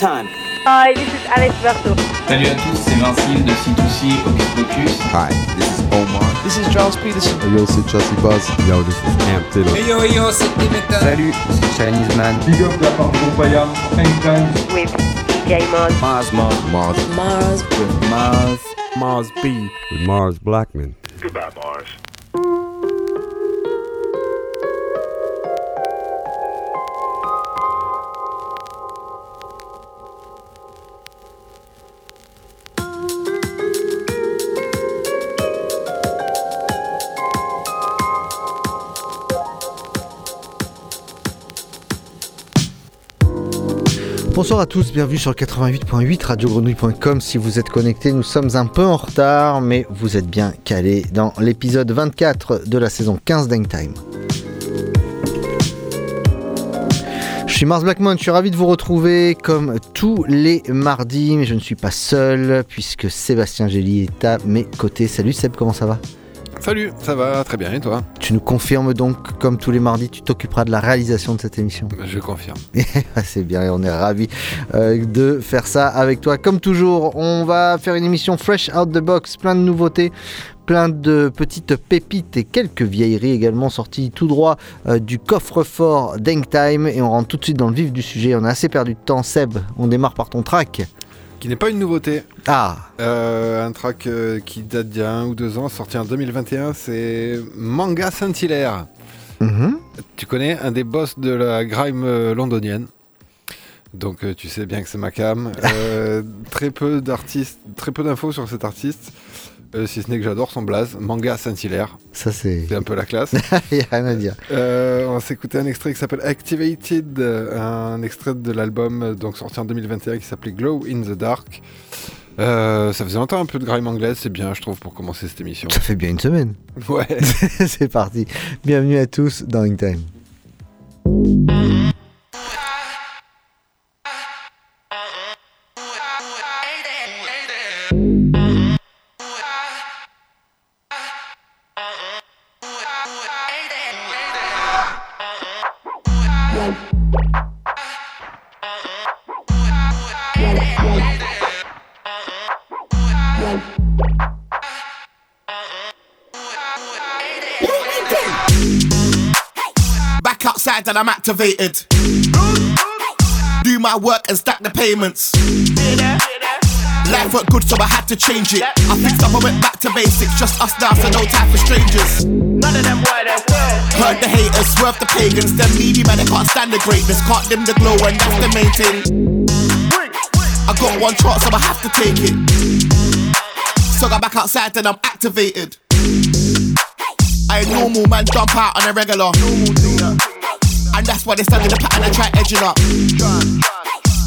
Time. Hi, this is Alex Berto. Salut à tous, c'est 20Syl de C2C Hocus Pocus. Hi, this is Omar. This is Charles Peterson. Yo, c'est Chelsea Buzz. Yo, this is Cam Taylor. Hey yo, yo, c'est Dimitra. Salut, c'est Chinese Man. Big up la part de Groupaya, Hangtime. With DJ Mars. Mars, Mars, Mars. Mars. With Mars. Mars B. With Mars Blackmon. Goodbye, Mars. Bonsoir à tous, bienvenue sur le 88.8 radiogrenouille.com. Si vous êtes connectés, nous sommes un peu en retard, mais vous êtes bien calés dans l'épisode 24 de la saison 15 d'Hangtime. Je suis Mars Blackmon, je suis ravi de vous retrouver comme tous les mardis, mais je ne suis pas seul puisque Sébastien Gély est à mes côtés. Salut Seb, comment ça va? Salut, ça va très bien et toi Tu nous confirmes donc, comme tous les mardis, tu t'occuperas de la réalisation de cette émission Je confirme. C'est bien et on est ravis euh, de faire ça avec toi. Comme toujours, on va faire une émission fresh out the box, plein de nouveautés, plein de petites pépites et quelques vieilleries également sorties tout droit euh, du coffre-fort d'Hangtime. Et on rentre tout de suite dans le vif du sujet. On a assez perdu de temps. Seb, on démarre par ton track. Qui n'est pas une nouveauté. Ah Euh, un track euh, qui date d'il y a un ou deux ans, sorti en 2021, c'est Manga Saint-Hilaire. Mhm. Tu connais un des boss de la grime euh, londonienne. Donc tu sais bien que c'est ma cam. Très peu d'artistes, très peu d'infos sur cet artiste. Euh, si ce n'est que j'adore son blaze, Manga Saint-Hilaire. Ça, c'est. C'est un peu la classe. Il n'y a rien à dire. Euh, on s'est écouté un extrait qui s'appelle Activated, un extrait de l'album donc sorti en 2021 qui s'appelait Glow in the Dark. Euh, ça faisait longtemps un peu de grime anglaise, c'est bien je trouve pour commencer cette émission. Ça fait bien une semaine. Ouais. c'est parti. Bienvenue à tous dans Hangtime. Back outside and I'm activated. Do my work and stack the payments. Life weren't good, so I had to change it. I fixed up, I went back to basics. Just us now, so no time for strangers. None of them were well. Heard the haters, swerve the pagans. Them needy man, they can't stand the greatness. Can't dim the glow, and that's the main thing. I got one chance, so I have to take it. So I got back outside and I'm activated. I ain't normal man, jump out on a regular. And that's why they started the pattern and try edging up.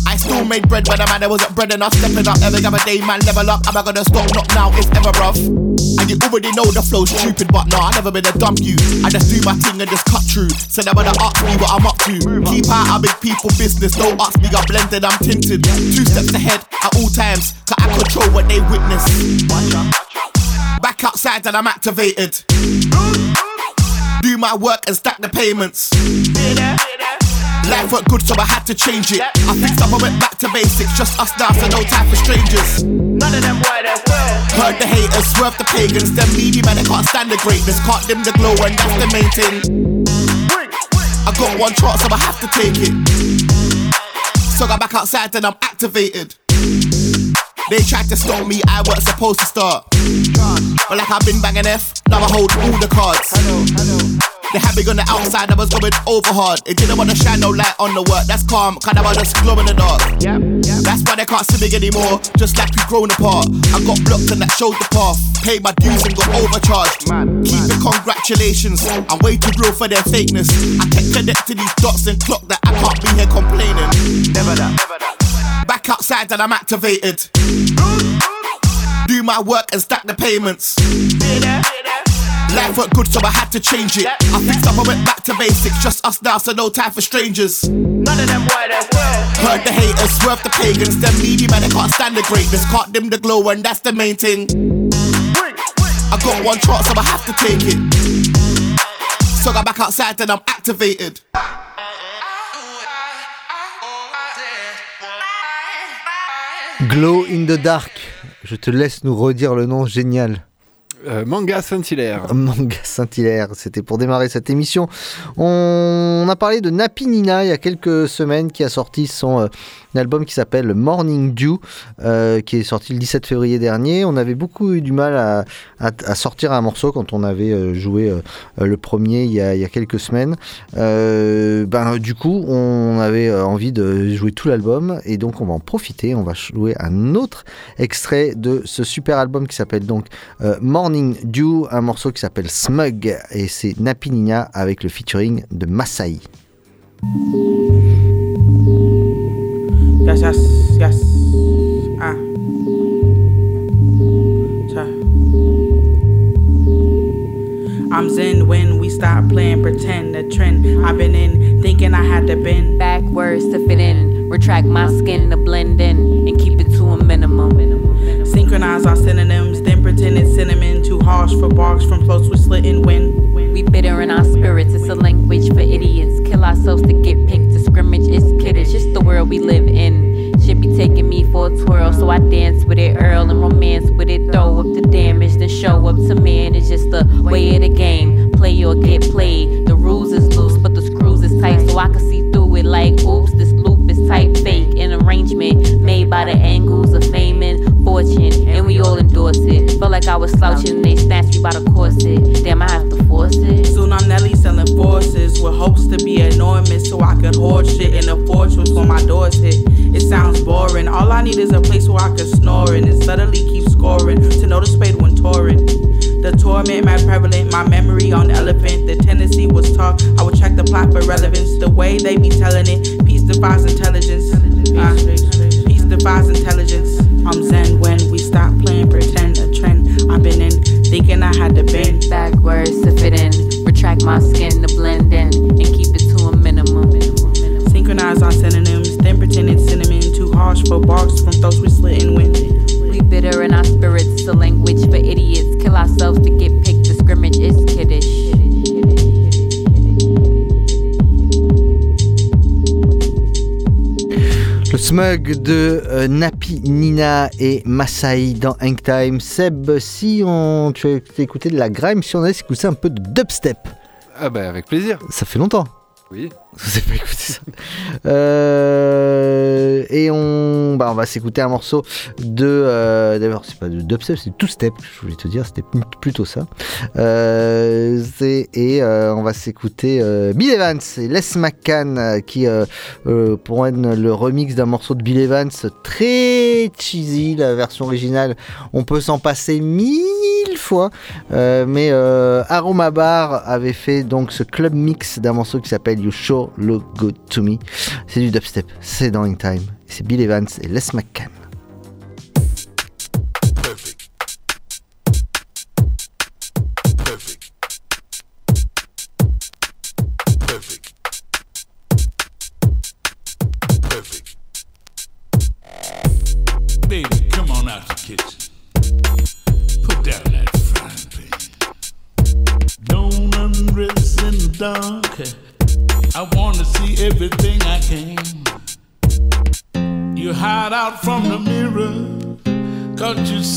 I still made bread when the man that wasn't bread enough. Stepping up every other day, man, level up. Am I gonna stop? Not now, it's ever rough. And you already know the flow's stupid, but nah, I never been a dumb you. I just do my thing and just cut through. So never to ask me what I'm up to. Keep out of big people business, don't ask me, I'm blended, I'm tinted. Two steps ahead at all times, cause I control what they witness. Back outside and I'm activated. Do my work and stack the payments. Life weren't good, so I had to change it. I fixed up, I went back to basics. Just us now, so no time for strangers. None of them were there well. Heard the haters, swerve the pagans. Them needy man, they can't stand the greatness. Can't dim the glow, and that's the main thing. I got one chance, so I have to take it. So I got back outside, and I'm activated. They tried to stop me, I weren't supposed to start. But like I've been banging F, now I hold all the cards. They had me on the outside, I was going over hard. It didn't want to shine no light on the work. That's calm, kind of just glow in the dark. That's why they can't see me anymore. Just like we've grown apart. I got blocked and that showed the path. Paid my dues and got overcharged. Keep it, congratulations. I'm way too real for their fakeness. I kept connecting these dots and clock that I can't be here complaining. Never that. Back outside and I'm activated. Do my work and stack the payments. Life weren't good, so I had to change it. I fixed up, I went back to basics. Just us now, so no time for strangers. None of them as well. Heard the haters, swerve the pagans. Them needy man, they can't stand the greatness. Can't dim the glow, and that's the main thing. I got one chance, so I have to take it. So I got back outside, and I'm activated. Glow in the Dark. Je te laisse nous redire le nom génial. Euh, manga Saint-Hilaire. Manga Saint-Hilaire, c'était pour démarrer cette émission. On a parlé de Napi Nina il y a quelques semaines qui a sorti son euh, album qui s'appelle Morning Dew, euh, qui est sorti le 17 février dernier. On avait beaucoup eu du mal à, sortir un morceau quand on avait euh, joué euh, le premier il y, a, il y a quelques semaines. Ben, du coup, on avait envie de jouer tout l'album et donc on va en profiter. On va jouer un autre extrait de ce super album qui s'appelle donc Morning Dew, un morceau qui s'appelle Smug et c'est Napi Nina avec le featuring de Masai. Yes, yes, yes. Ah. Cha. I'm zen when we stop playing pretend. The trend I've been in, thinking I had to bend. Backwards to fit in, retract my skin to blend in, and keep it to a minimum. Synchronize our synonyms, then pretend it's cinnamon. Too harsh for barks from close with slitting wind. We bitter in our spirits, it's a language for idiots. Kill ourselves to get picked, the scrimmage is kiddish. It's just the world we live in. Taking me for a twirl, so I dance with it, Earl, and romance with it. Throw up the damage, then show up to man. It's just the way of the game. Play or get played. The rules is loose, but the screws is tight, so I can see through it like, oops, this loop is tight, fake. An arrangement made by the angles of fame fortune, and we all endorse it. Felt like I was slouching, and they snatched me by the corset. Damn, I have to force it. Soon I'm Nelly selling forces with hopes to be enormous so I could hoard shit in a fortress when my doors hit. It sounds boring. All I need is a place where I can snore in and subtly keep scoring to know the spade when touring. The torment, my prevalent, my memory on elephant. The tendency was taught I would check the plot for relevance. The way they be telling it, peace defies intelligence. Ah, peace defies intelligence. I'm zen when we stop playing pretend. A trend I've been in, thinking I had to bend. Backwards to fit in, retract my skin to blend in, and keep it to a minimum. Synchronize our synonyms, then pretend it's cinnamon. Too harsh for barks from those with slitting wind. We bitter in our spirits, the language for idiots. Kill ourselves to get picked, the scrimmage is kiddish. Le smug de euh, Nina et Masai dans Hang Time. Seb, si on, tu as écouté de la grime, si on allait écouter un peu de dubstep. Ah bah avec plaisir. Ça fait longtemps. Oui. Avez pas ça Euh, Et on, bah, on va s'écouter un morceau de. euh, D'ailleurs, c'est pas de dubstep, c'est two step. Je voulais te dire, c'était plutôt ça. Euh, et euh, on va s'écouter Bill Evans et Les McCann qui euh, prennent le remix d'un morceau de Bill Evans très cheesy, la version originale. On peut s'en passer mille fois, mais Aroma Bar avait fait donc ce club mix d'un morceau qui s'appelle You Look Good to Me. C'est du dubstep, c'est dans In Time. C'est Bill Evans et Les McCann.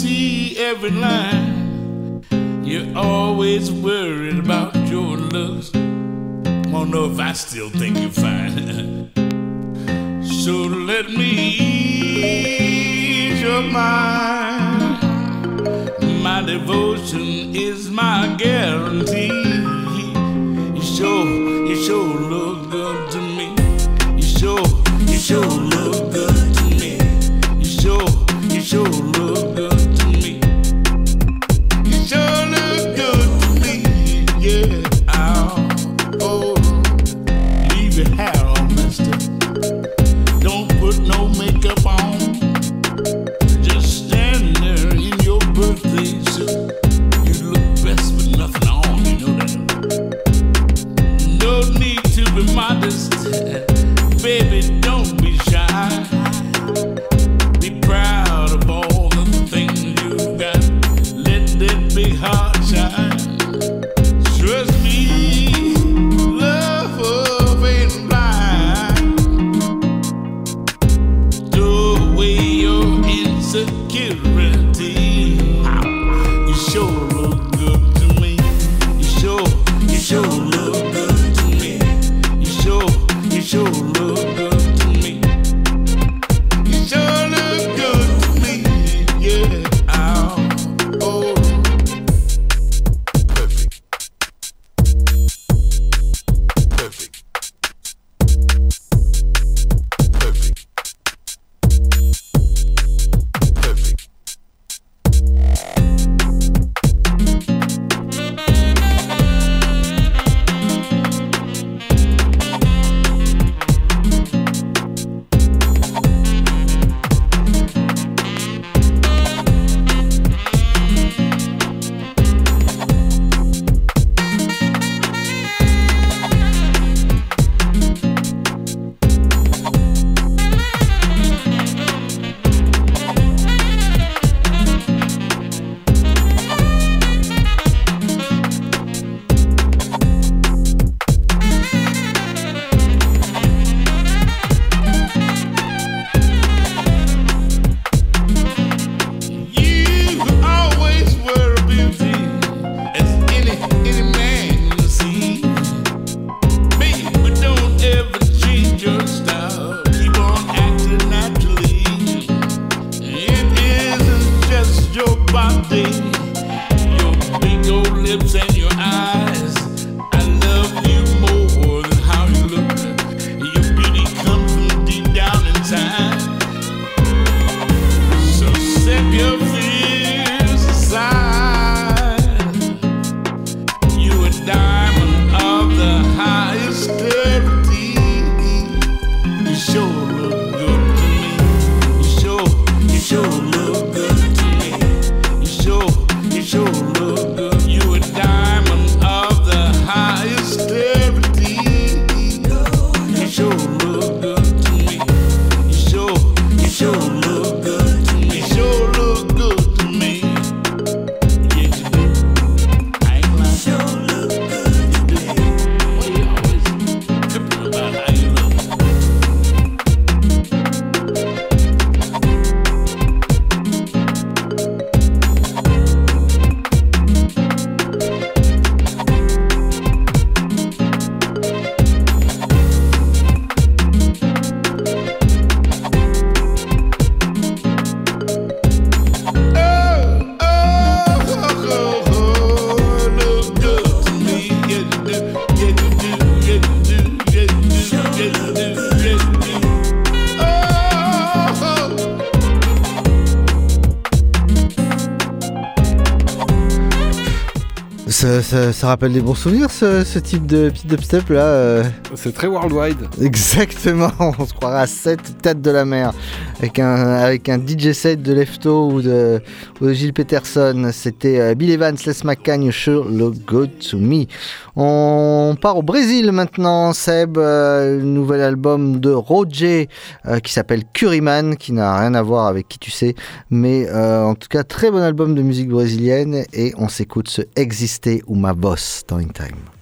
see every line. You're always worried about your looks. Won't know if I still think you're fine. so let me ease your mind. My devotion is my guarantee. You sure, you sure look good to me. You sure, you sure look good. ça, rappelle des bons souvenirs, ce, type de petit dubstep là. Euh. C'est très worldwide. Exactement, on se croirait à 7 têtes de la mer. Avec un, avec un DJ set de Lefto ou de, Gilles Peterson. C'était euh, Bill Evans, Les McCagne sur le Go To Me. On part au Brésil maintenant, Seb. Euh, nouvel album de Roger euh, qui s'appelle Curryman, qui n'a rien à voir avec qui tu sais. Mais en tout cas, très bon album de musique brésilienne. Et on s'écoute ce Exister uma voz tão inteira.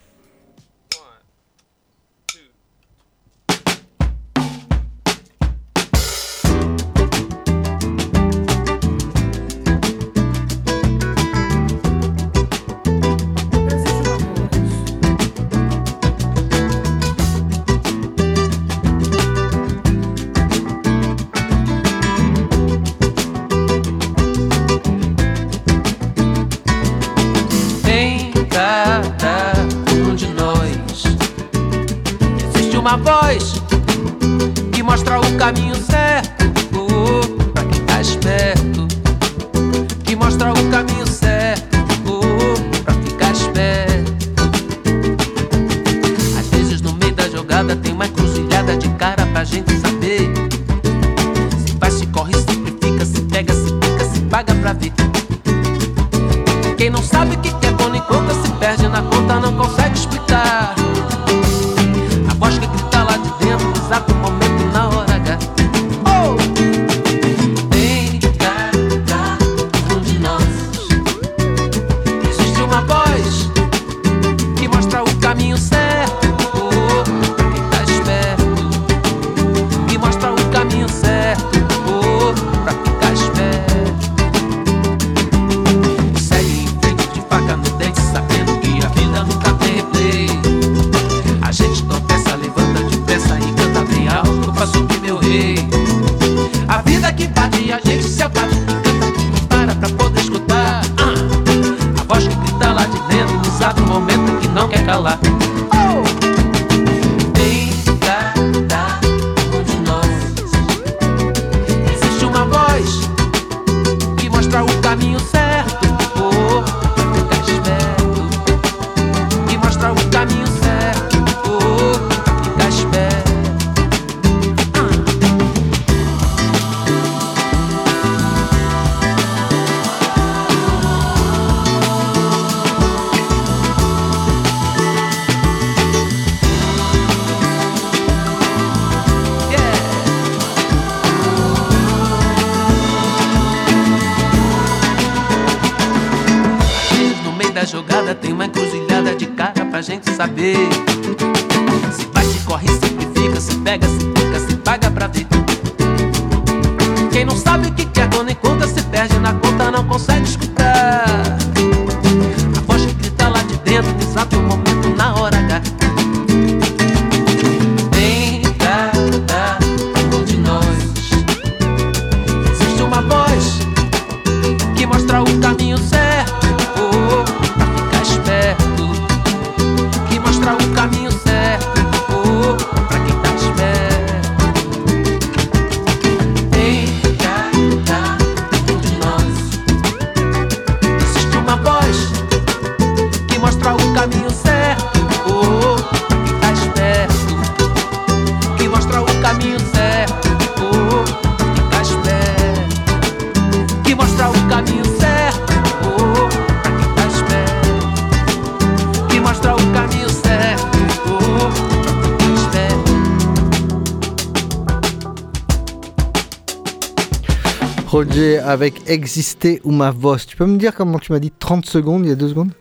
Avec Exister ou ma voix. Tu peux me dire comment tu m'as dit 30 secondes il y a deux secondes?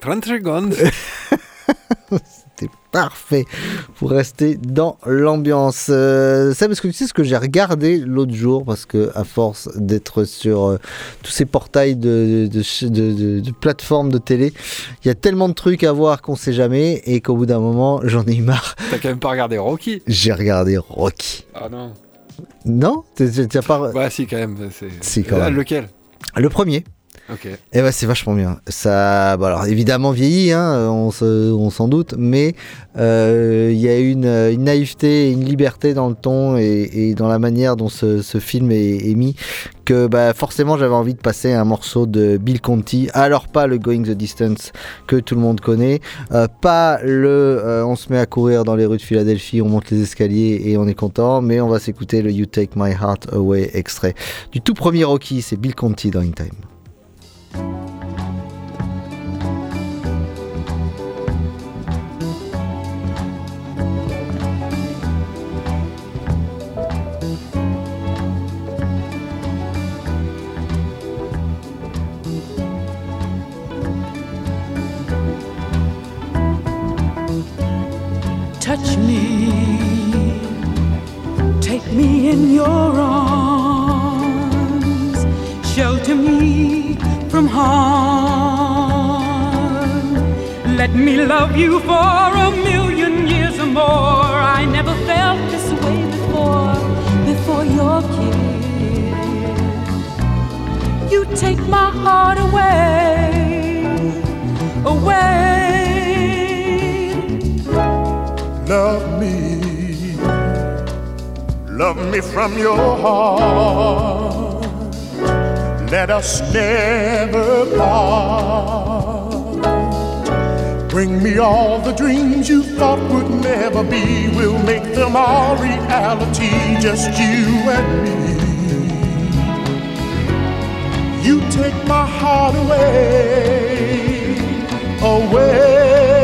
30 secondes. C'était parfait pour rester dans l'ambiance. Euh, ça, parce que tu sais ce que j'ai regardé l'autre jour, parce que à force d'être sur euh, tous ces portails de, de, de- plateformes de télé, il y a tellement de trucs à voir qu'on sait jamais, et qu'au bout d'un moment, j'en ai eu marre. T'as quand même pas regardé Rocky? J'ai regardé Rocky. Ah non. Non T'as pas. Bah si quand même. c'est- Si, quand Ah, même. Lequel? Le premier. Ok. Eh ben c'est vachement bien. Ça, bah alors évidemment vieilli, hein, on se- on s'en doute, mais euh, il y a une, une naïveté, et une liberté dans le ton et, et dans la manière dont ce, film est, est mis que bah, forcément j'avais envie de passer un morceau de Bill Conti. Alors pas le Going the Distance que tout le monde connaît, euh, pas le euh, on se met à courir dans les rues de Philadelphie, on monte les escaliers et on est content, mais on va s'écouter le You Take My Heart Away extrait du tout premier Rocky, c'est Bill Conti dans In Time. Me love you for a million years or more. I never felt this way before, before your kiss. You take my heart away, away. Love me Love me from your heart. Let us never part. Bring me all the dreams you thought would never be. We'll make them all reality, just you and me. You take my heart away, away.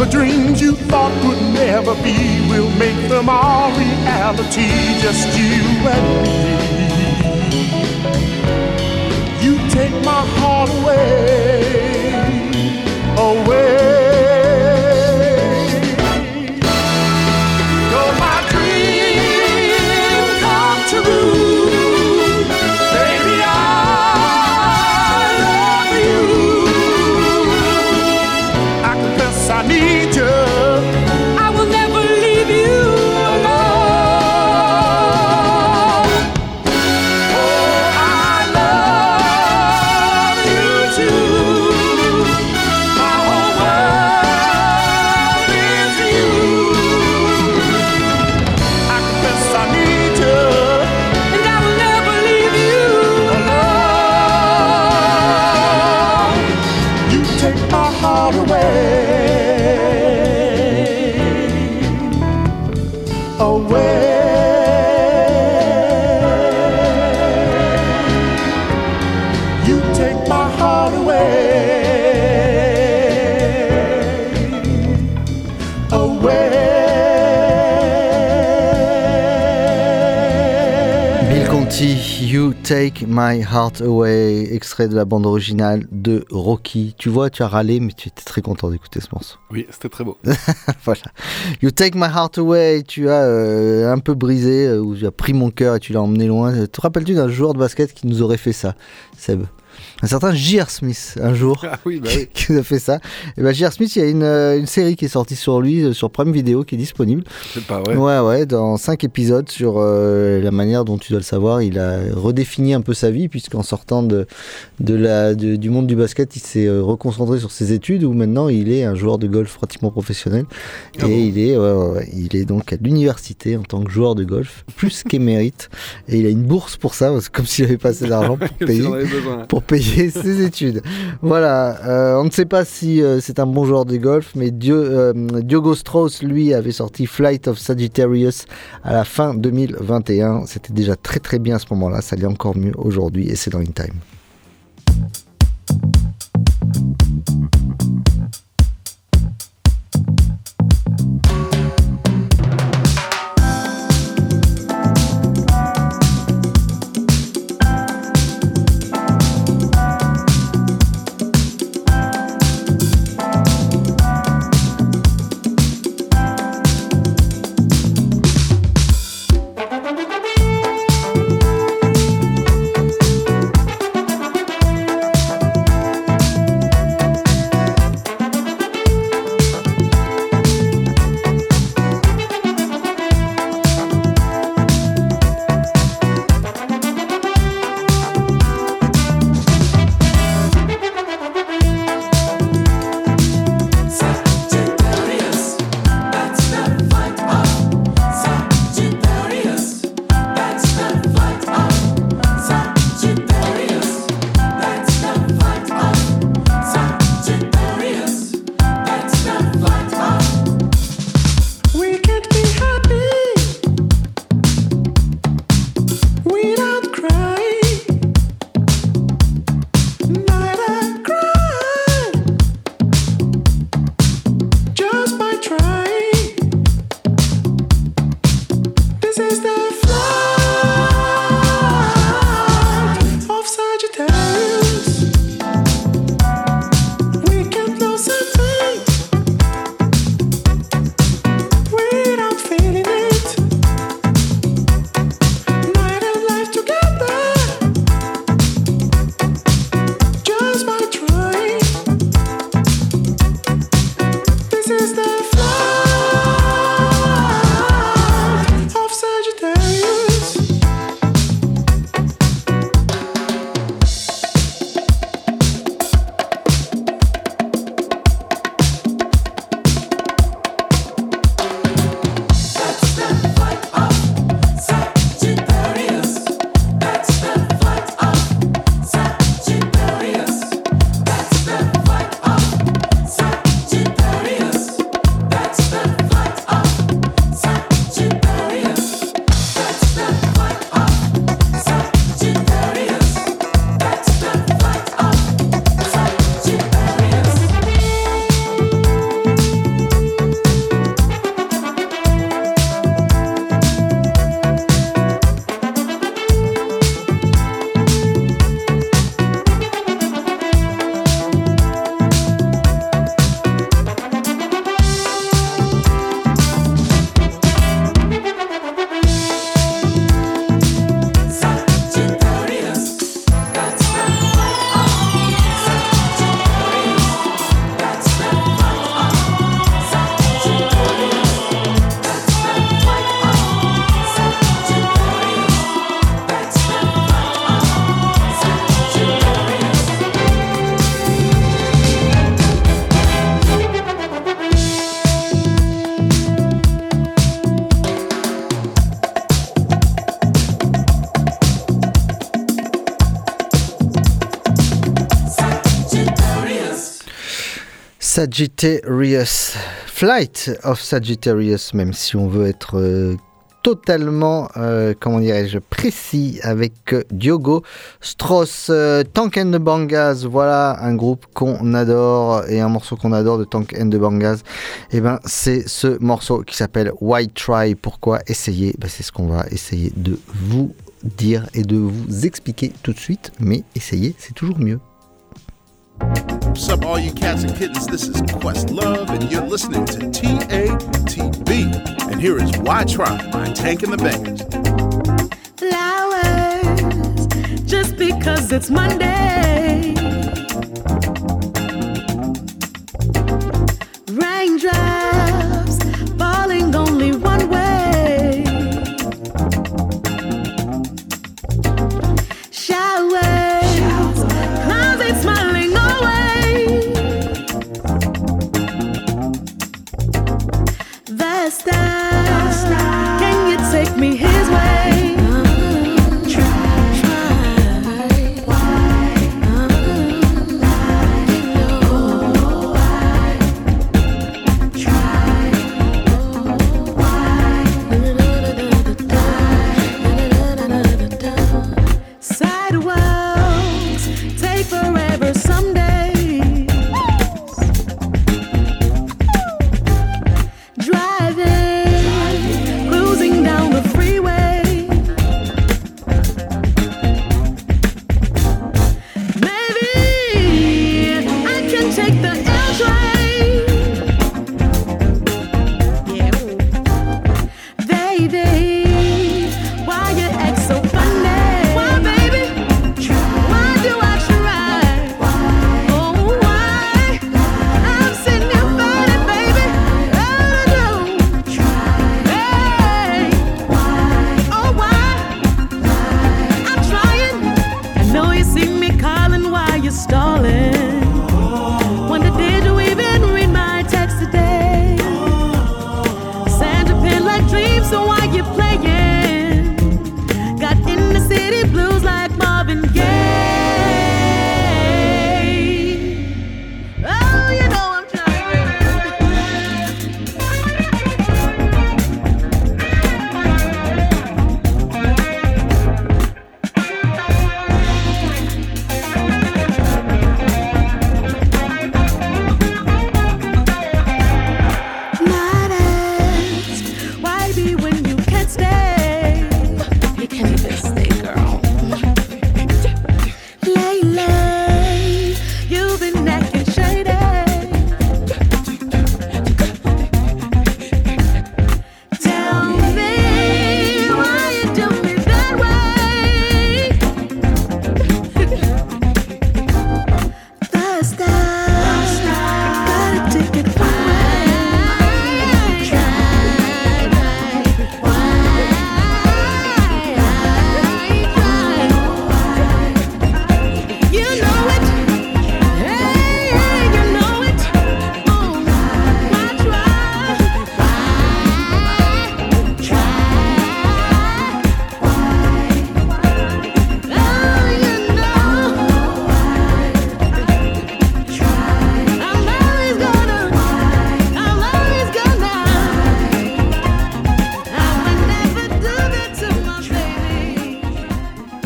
The dreams you thought would never be. We'll make them all reality, just you and me. You take my heart away, away. Take My Heart Away, extrait de la bande originale de Rocky. Tu vois, tu as râlé, mais tu étais très content d'écouter ce morceau. Oui, c'était très beau. voilà. You Take My Heart Away, tu as euh, un peu brisé, euh, ou tu as pris mon cœur et tu l'as emmené loin. Te rappelles-tu d'un joueur de basket qui nous aurait fait ça, Seb? Un certain J.R. Smith, un jour, Ah oui, bah oui. qui nous a fait ça. Et ben J.R. Smith, il y a une, euh, une série qui est sortie sur lui, euh, sur Prime Video, qui est disponible. C'est pas vrai. Ouais, ouais, dans cinq épisodes sur euh, la manière dont tu dois le savoir, il a redéfini un peu sa vie, puisqu'en sortant de, de la, de- du monde du basket, il s'est reconcentré sur ses études, où maintenant il est un joueur de golf pratiquement professionnel. Ah et bon il, est, ouais, ouais, ouais, il est donc à l'université en tant que joueur de golf, plus qu'émérite. Et il a une bourse pour ça, parce que comme s'il avait pas assez d'argent pour payer. Payer ses études. Voilà, euh, on ne sait pas si euh, c'est un bon joueur de golf, mais euh, Diogo Strauss, lui, avait sorti Flight of Sagittarius à la fin 2021. C'était déjà très très bien à ce moment-là, ça l'est encore mieux aujourd'hui, et c'est dans In Time. Sagittarius. Flight of Sagittarius, même si on veut être euh, totalement, euh, comment dirais-je, précis avec euh, Diogo Strauss. Tank and the Bangas, voilà un groupe qu'on adore et un morceau qu'on adore de Tank and the Bangas. Et ben c'est ce morceau qui s'appelle Why Try Pourquoi essayer? Ben, C'est ce qu'on va essayer de vous dire et de vous expliquer tout de suite. Mais essayer, c'est toujours mieux. What's up, all you cats and kittens? This is Questlove, and you're listening to TATB. And here is Why Try by Tank and the Bangas. flowers just because it's Monday. Raindrops falling only one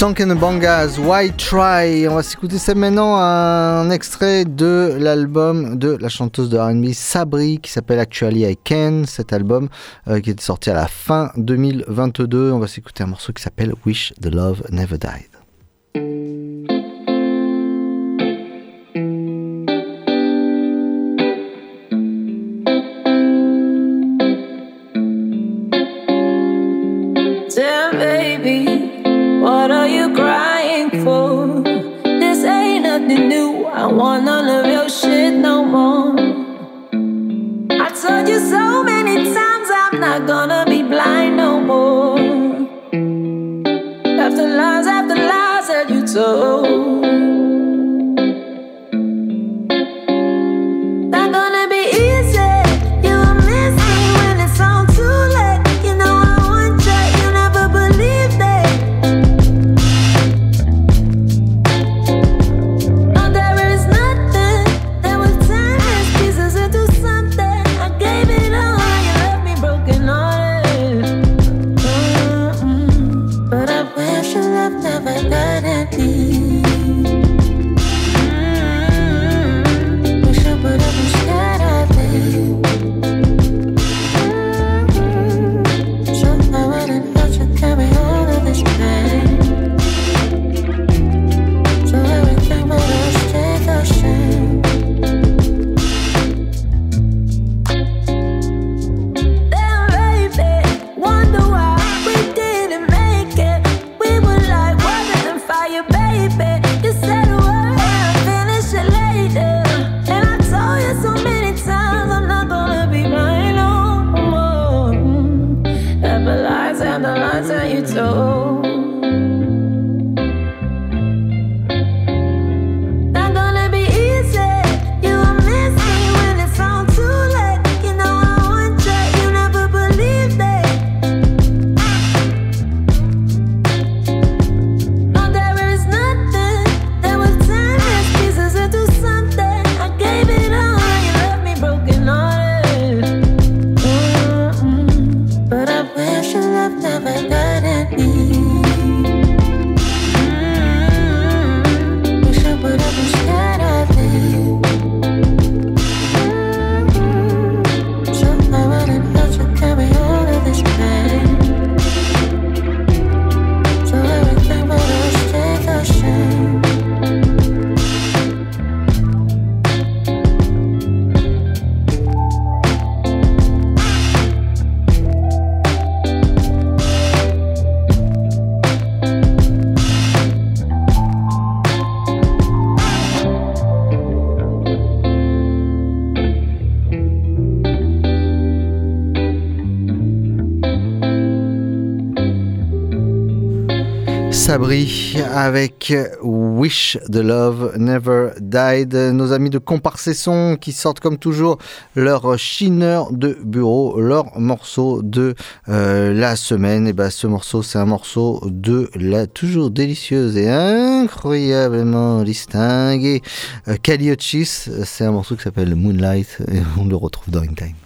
Tankenbangas, Why Try On va s'écouter ça maintenant un extrait de l'album de la chanteuse de RB Sabri qui s'appelle Actually I Can, cet album euh, qui est sorti à la fin 2022. On va s'écouter un morceau qui s'appelle Wish the Love Never Died. avec Wish the Love Never Died. Nos amis de Comparsesson qui sortent comme toujours leur chineur de bureau, leur morceau de euh, la semaine. Et bah, ce morceau, c'est un morceau de la toujours délicieuse et incroyablement distinguée euh, Kaliochis. C'est un morceau qui s'appelle Moonlight et on le retrouve dans In Time.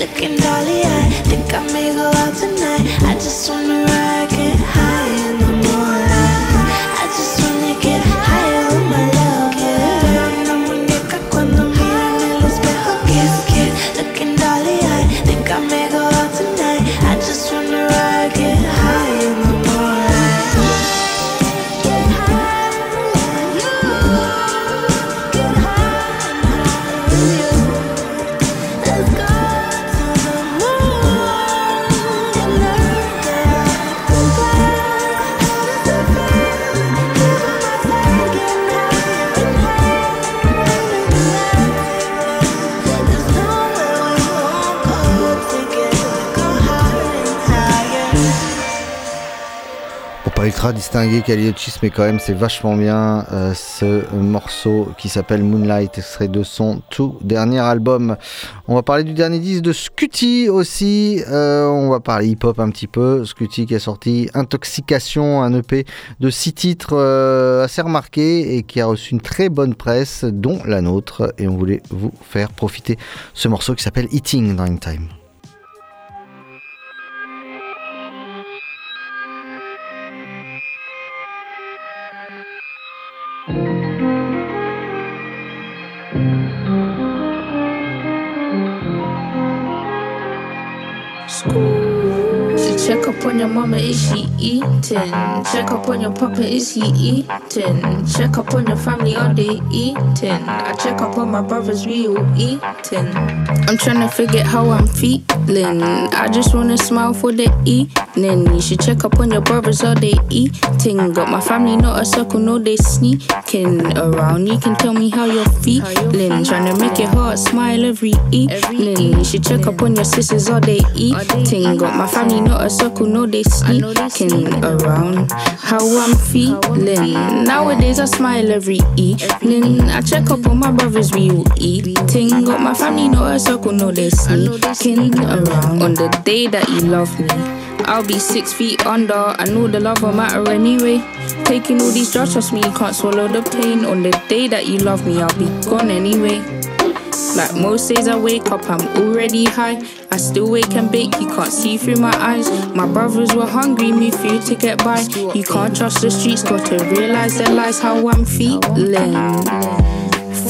Looking dolly eye. Think I may go out tonight. I just wanna ride, ultra distingué Kaliochis, mais quand même c'est vachement bien euh, ce morceau qui s'appelle Moonlight, extrait de son tout dernier album. On va parler du dernier disque de Scutty aussi, Euh, on va parler hip-hop un petit peu. Scutty qui a sorti Intoxication, un EP de six titres euh, assez remarqués et qui a reçu une très bonne presse, dont la nôtre. Et on voulait vous faire profiter ce morceau qui s'appelle Eating dans In Should check up on your mama, is she eating? Check up on your papa, is he eating? Check up on your family, are they eating? I check up on my brothers, we all eating. I'm trying to figure how I'm feeling. I just wanna smile for the evening. You should check up on your brothers, are they eating? Got my family, not a circle, no, they sneaking around. You can tell me how you're feeling. Trying to make your heart smile every evening. You should check up on your sisters, are they eating? Got my family, not a circle, no, they sneaking around. How I'm feeling. Nowadays, I smile every evening. I check up on my brothers, we all eating. Got my family, not a circle, no, they sneaking around. On the day that you love me. I'll be six feet under. I know the love will matter anyway. Taking all these drugs, trust me, you can't swallow the pain. On the day that you love me, I'll be gone anyway. Like most days I wake up, I'm already high. I still wake and bake, you can't see through my eyes. My brothers were hungry, me food to get by. You can't trust the streets, got to realize their lies, how I'm feeling.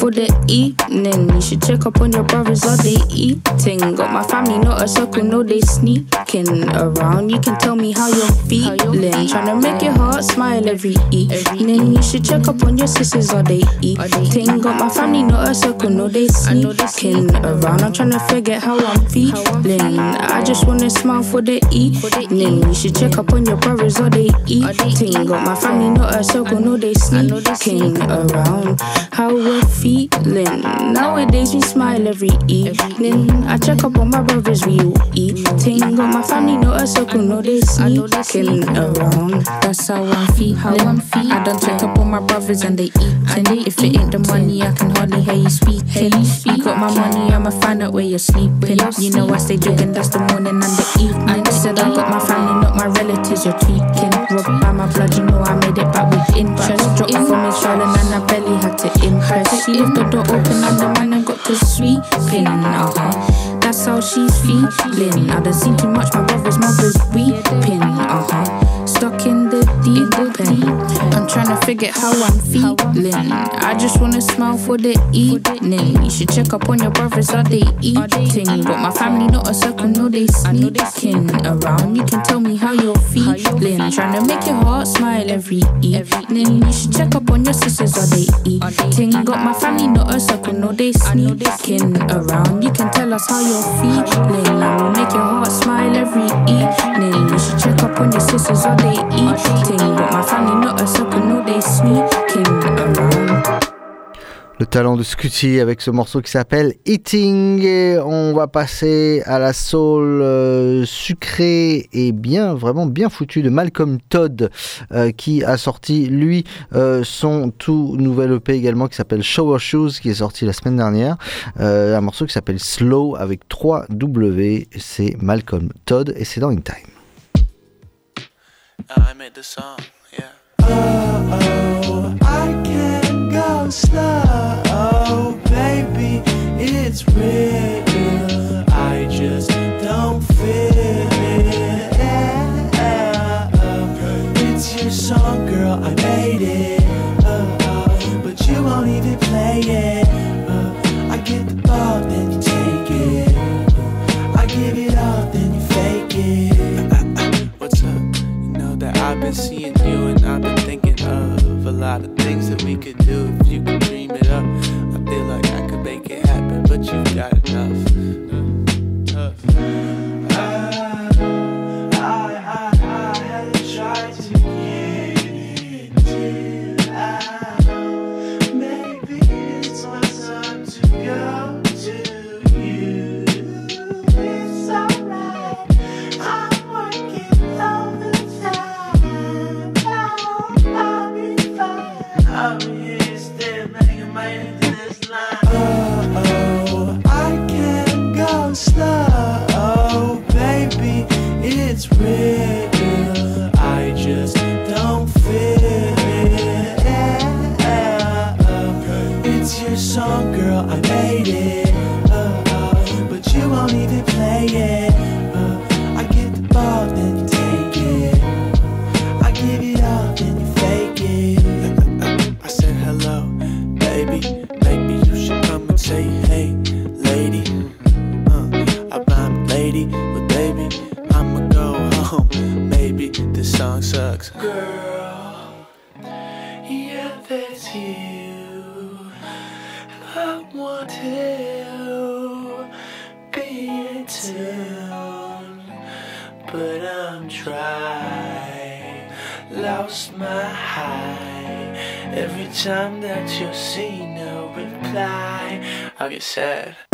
For the evening, you should check up on your brothers, are they eating? Got my family, not a circle, no, they sneaking around. You can tell me how you're feeling. Trying to make your heart smile every evening. You should check up on your sisters, are they eating? Got my family, not a circle, no, they sneaking around. I'm trying to forget how I'm feeling. I just wanna smile for the evening. You should check up on your brothers, are they eating? Got my family, not a circle, no, they sneaking around. How we're feeling. Nowadays we smile every evening. I check up on my brothers, we all eating. Got my family, not a circle, no, they sneaking around. That's how I'm feeling. How I'm feeling. I don't check up on my brothers and they eating. If it ain't the money, I can hardly hear you speaking. You got my money, I'ma find out where you're sleeping. You know I stay drinking, that's the morning and the evening. I Said I got my family, not my relatives, you're tweaking. Robbed by my blood, you know I made it back with interest. Dropped for me, Charlotte, to. She left the door open and the man and got to sweeping. Uh-huh. That's how she's feeling. I done seen too much, my brother's mother's weeping. In the deep. I'm trying to figure how I'm feeling. I just wanna smile for the evening. You should check up on your brothers, are they eating? But my family, not a circle, no, they sneaking around. You can tell me how you're feeling. Trying to make your heart smile every evening. You should check up on your sisters, are they eating? Got my family, not a circle, no, they sneaking around. You can tell us how you're feeling. I will make your heart smile every evening. You should check up on your sisters, are they eating? Le talent de Scutty avec ce morceau qui s'appelle Eating. On va passer à la soul euh, sucrée et bien, vraiment bien foutue de Malcolm Todd euh, qui a sorti lui euh, son tout nouvel EP également qui s'appelle Shower Shoes qui est sorti la semaine dernière. Un morceau qui s'appelle Slow avec 3 W. C'est Malcolm Todd et c'est dans In Time. I made the song, yeah. Oh, I can't go slow, I want to be in tune, but I'm dry. Lost my high. Every time that you see no reply, I get sad.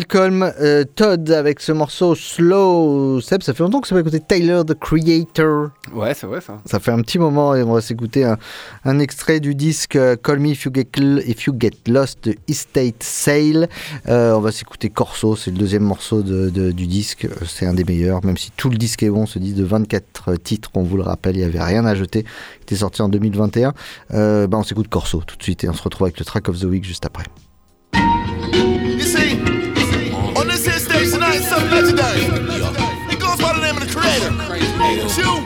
Malcolm euh, Todd avec ce morceau Slow. Seb, ça fait longtemps que ça va écouter Tyler the Creator. Ouais, c'est vrai ça. Ça fait un petit moment et on va s'écouter un, un extrait du disque euh, Call Me If You Get, If you Get Lost de Estate Sale. Euh, on va s'écouter Corso, c'est le deuxième morceau de- de- du disque. C'est un des meilleurs, même si tout le disque est bon. Ce disque de 24 titres, on vous le rappelle, il n'y avait rien à jeter. Il était sorti en 2021. Euh, bah, on s'écoute Corso tout de suite et on se retrouve avec le track of the week juste après. You see, legendary. It goes by the name of the creator. It's you,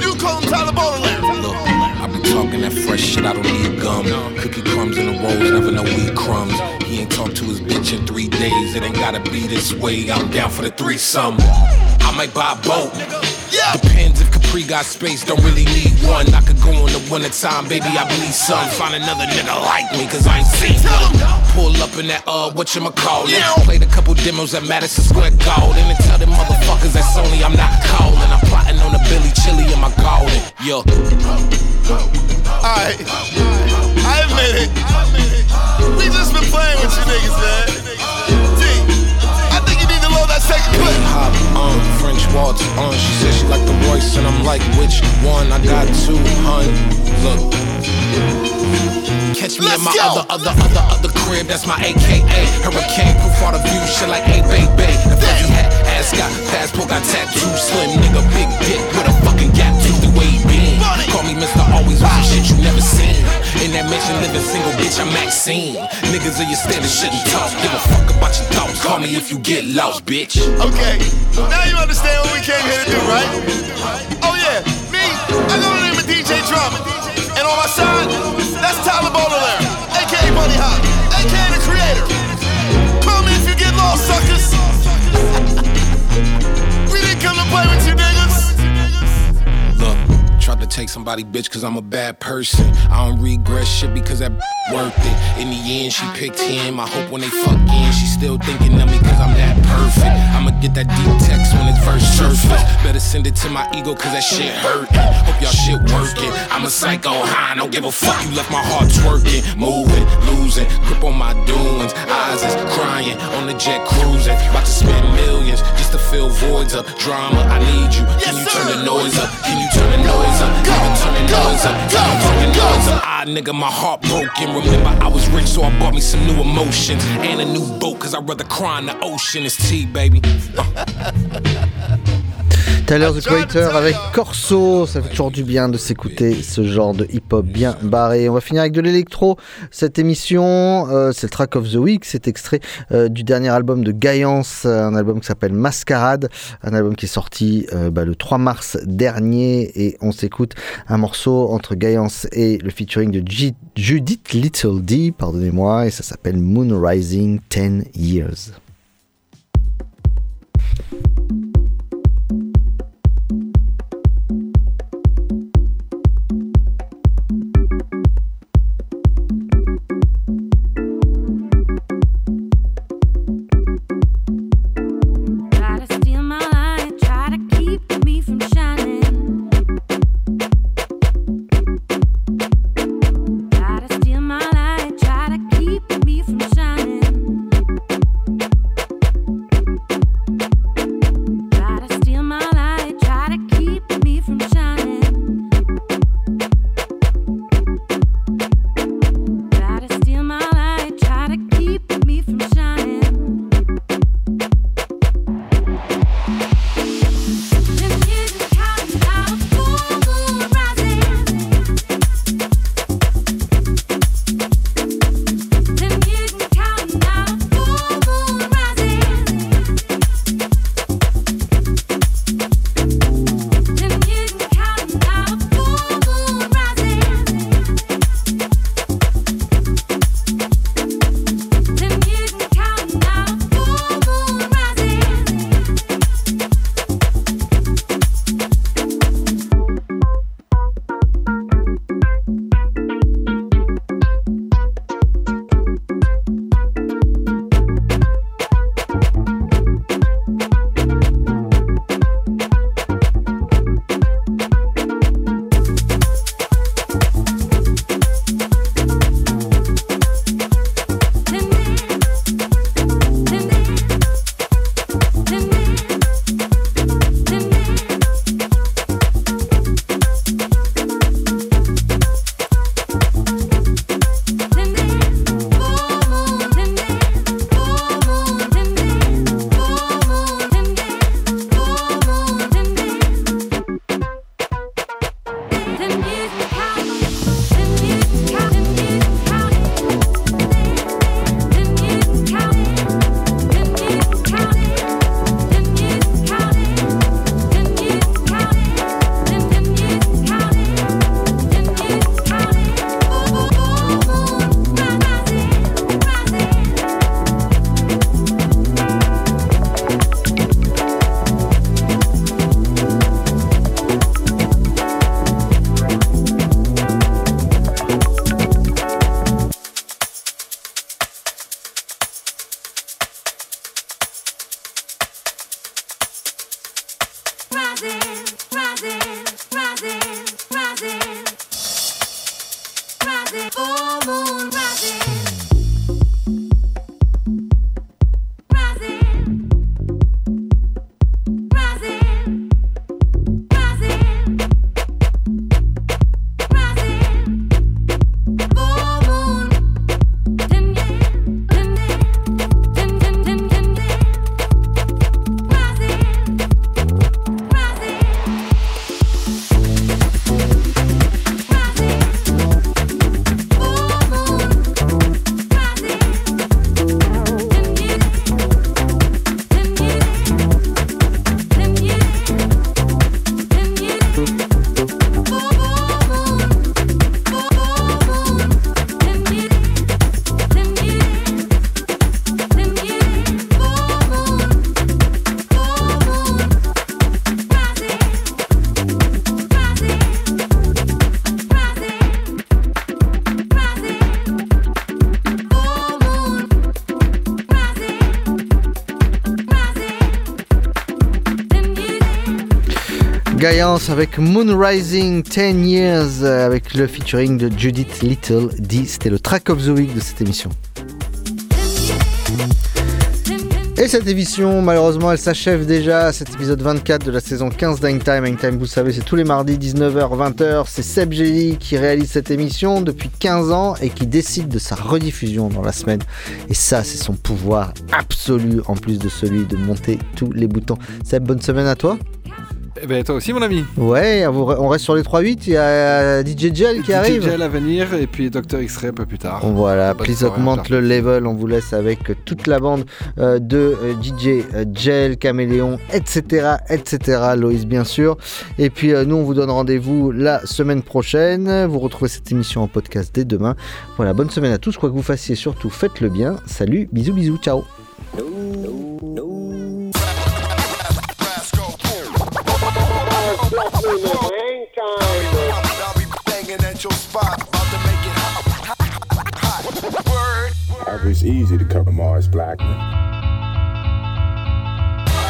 you call him Tyler. Look, I be talking that fresh shit, I don't need gum. Cookie crumbs in the rolls, never no weed crumbs. He ain't talked to his bitch in three days, it ain't gotta be this way. I'm down for the threesome. I might buy a boat. Depends if Capri got space, don't really need one. I could go on the one at a time, baby, I believe some. Find another nigga like me, cause I ain't seen one. Pull up in that, uh, whatchamacallit. Played a couple demos at Madison Square Garden. And tell them motherfuckers that Sony I'm not calling. I'm plotting on a Billy Chili in my garden. Yo. Alright, I admit it. We just been playing with you niggas, man. T, I think you need to load that second clip. Hop on French waltz on. She said she like the Royce, and I'm like, which one? I got two, hun. Look. Catch me Let's in my go. other, other, other, other crib. That's my AKA. Hurricane proof all the view. Shit like, baby. The fuzzy hat, ass got passport, got tattoo. Slim nigga, big dick with a fucking gap. The way he been. Call me Mr. Always shit you never seen. In that mansion, living single bitch I'm Maxine. Niggas of your standard shouldn't talk. Give a fuck about your thoughts. Call me if you get lost, bitch. Okay, now you understand what we came here to do, right? Oh yeah, me, I go to name of DJ Drama. And on my side, that's Tyler Baudelaire, aka Bunny Hop, take somebody bitch cause I'm a bad person. I don't regret shit because that worth it. In the end, she picked him. I hope when they fuck in, she still thinking of me cause I'm that perfect. I'ma get that deep text when it's first surface. Better send it to my ego cause that shit hurting. Hope y'all shit working. I'm a psycho high, don't give a fuck. You left my heart twerking, moving, losing. Grip on my doings, eyes is crying on the jet cruising. About to spend millions just to fill voids up. Drama, I need you. Can you turn the noise up? Can you turn the noise up? Turn the noise up? Ah, nigga, my heart broken. Remember, I was rich, so I bought me some new emotions and a new boat, cause I'd rather cry in the ocean. It's tea, baby. Tyler the Creator avec Corso, ça fait toujours du bien de s'écouter ce genre de hip-hop bien barré. On va finir avec de l'électro. Cette émission, euh, c'est le track of the week, c'est extrait euh, du dernier album de Gaillance, un album qui s'appelle Mascarade, un album qui est sorti euh, bah, le 3 mars dernier. Et on s'écoute un morceau entre Gaillance et le featuring de G- Judith Little D, pardonnez-moi, et ça s'appelle Moon Rising 10 Years. Avec Moon Rising 10 Years euh, avec le featuring de Judith Little D. C'était le track of the week de cette émission. Et cette émission, malheureusement, elle s'achève déjà, cet épisode 24 de la saison 15 d'Hangtime. Hangtime, vous savez, c'est tous les mardis 19h, 20h. C'est Seb Gély qui réalise cette émission depuis 15 ans et qui décide de sa rediffusion dans la semaine. Et ça, c'est son pouvoir absolu, en plus de celui de monter tous les boutons. Seb, bonne semaine à toi. Eh ben toi aussi mon ami. Ouais, on reste sur les 3-8, il y a DJ Gel qui arrive. DJ Gel à venir et puis Dr X-Ray un peu plus tard. Voilà, Bonne please augmente le level. On vous laisse avec toute la bande euh, de euh, DJ euh, Gel, Caméléon, etc. etc. Loïs, bien sûr. Et puis euh, nous, on vous donne rendez-vous la semaine prochaine. Vous retrouvez cette émission en podcast dès demain. Voilà, bonne semaine à tous. Quoi que vous fassiez, surtout faites-le bien. Salut, bisous, bisous, ciao. It's easy to cover Mars Blackmon.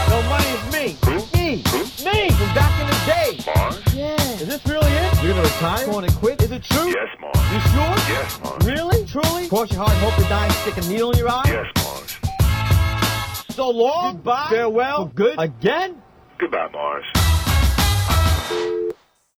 No money is me. Me. Me from back in the day. Mars? Yeah. Is this really it? You're gonna retire? Going to quit? Is it true? Yes, Mars. You sure? Yes, Mars. Really? Truly? Cross your heart hope to die and stick a needle in your eye? Yes, Mars. So long. Goodbye. Farewell. For good. Again? Goodbye, Mars you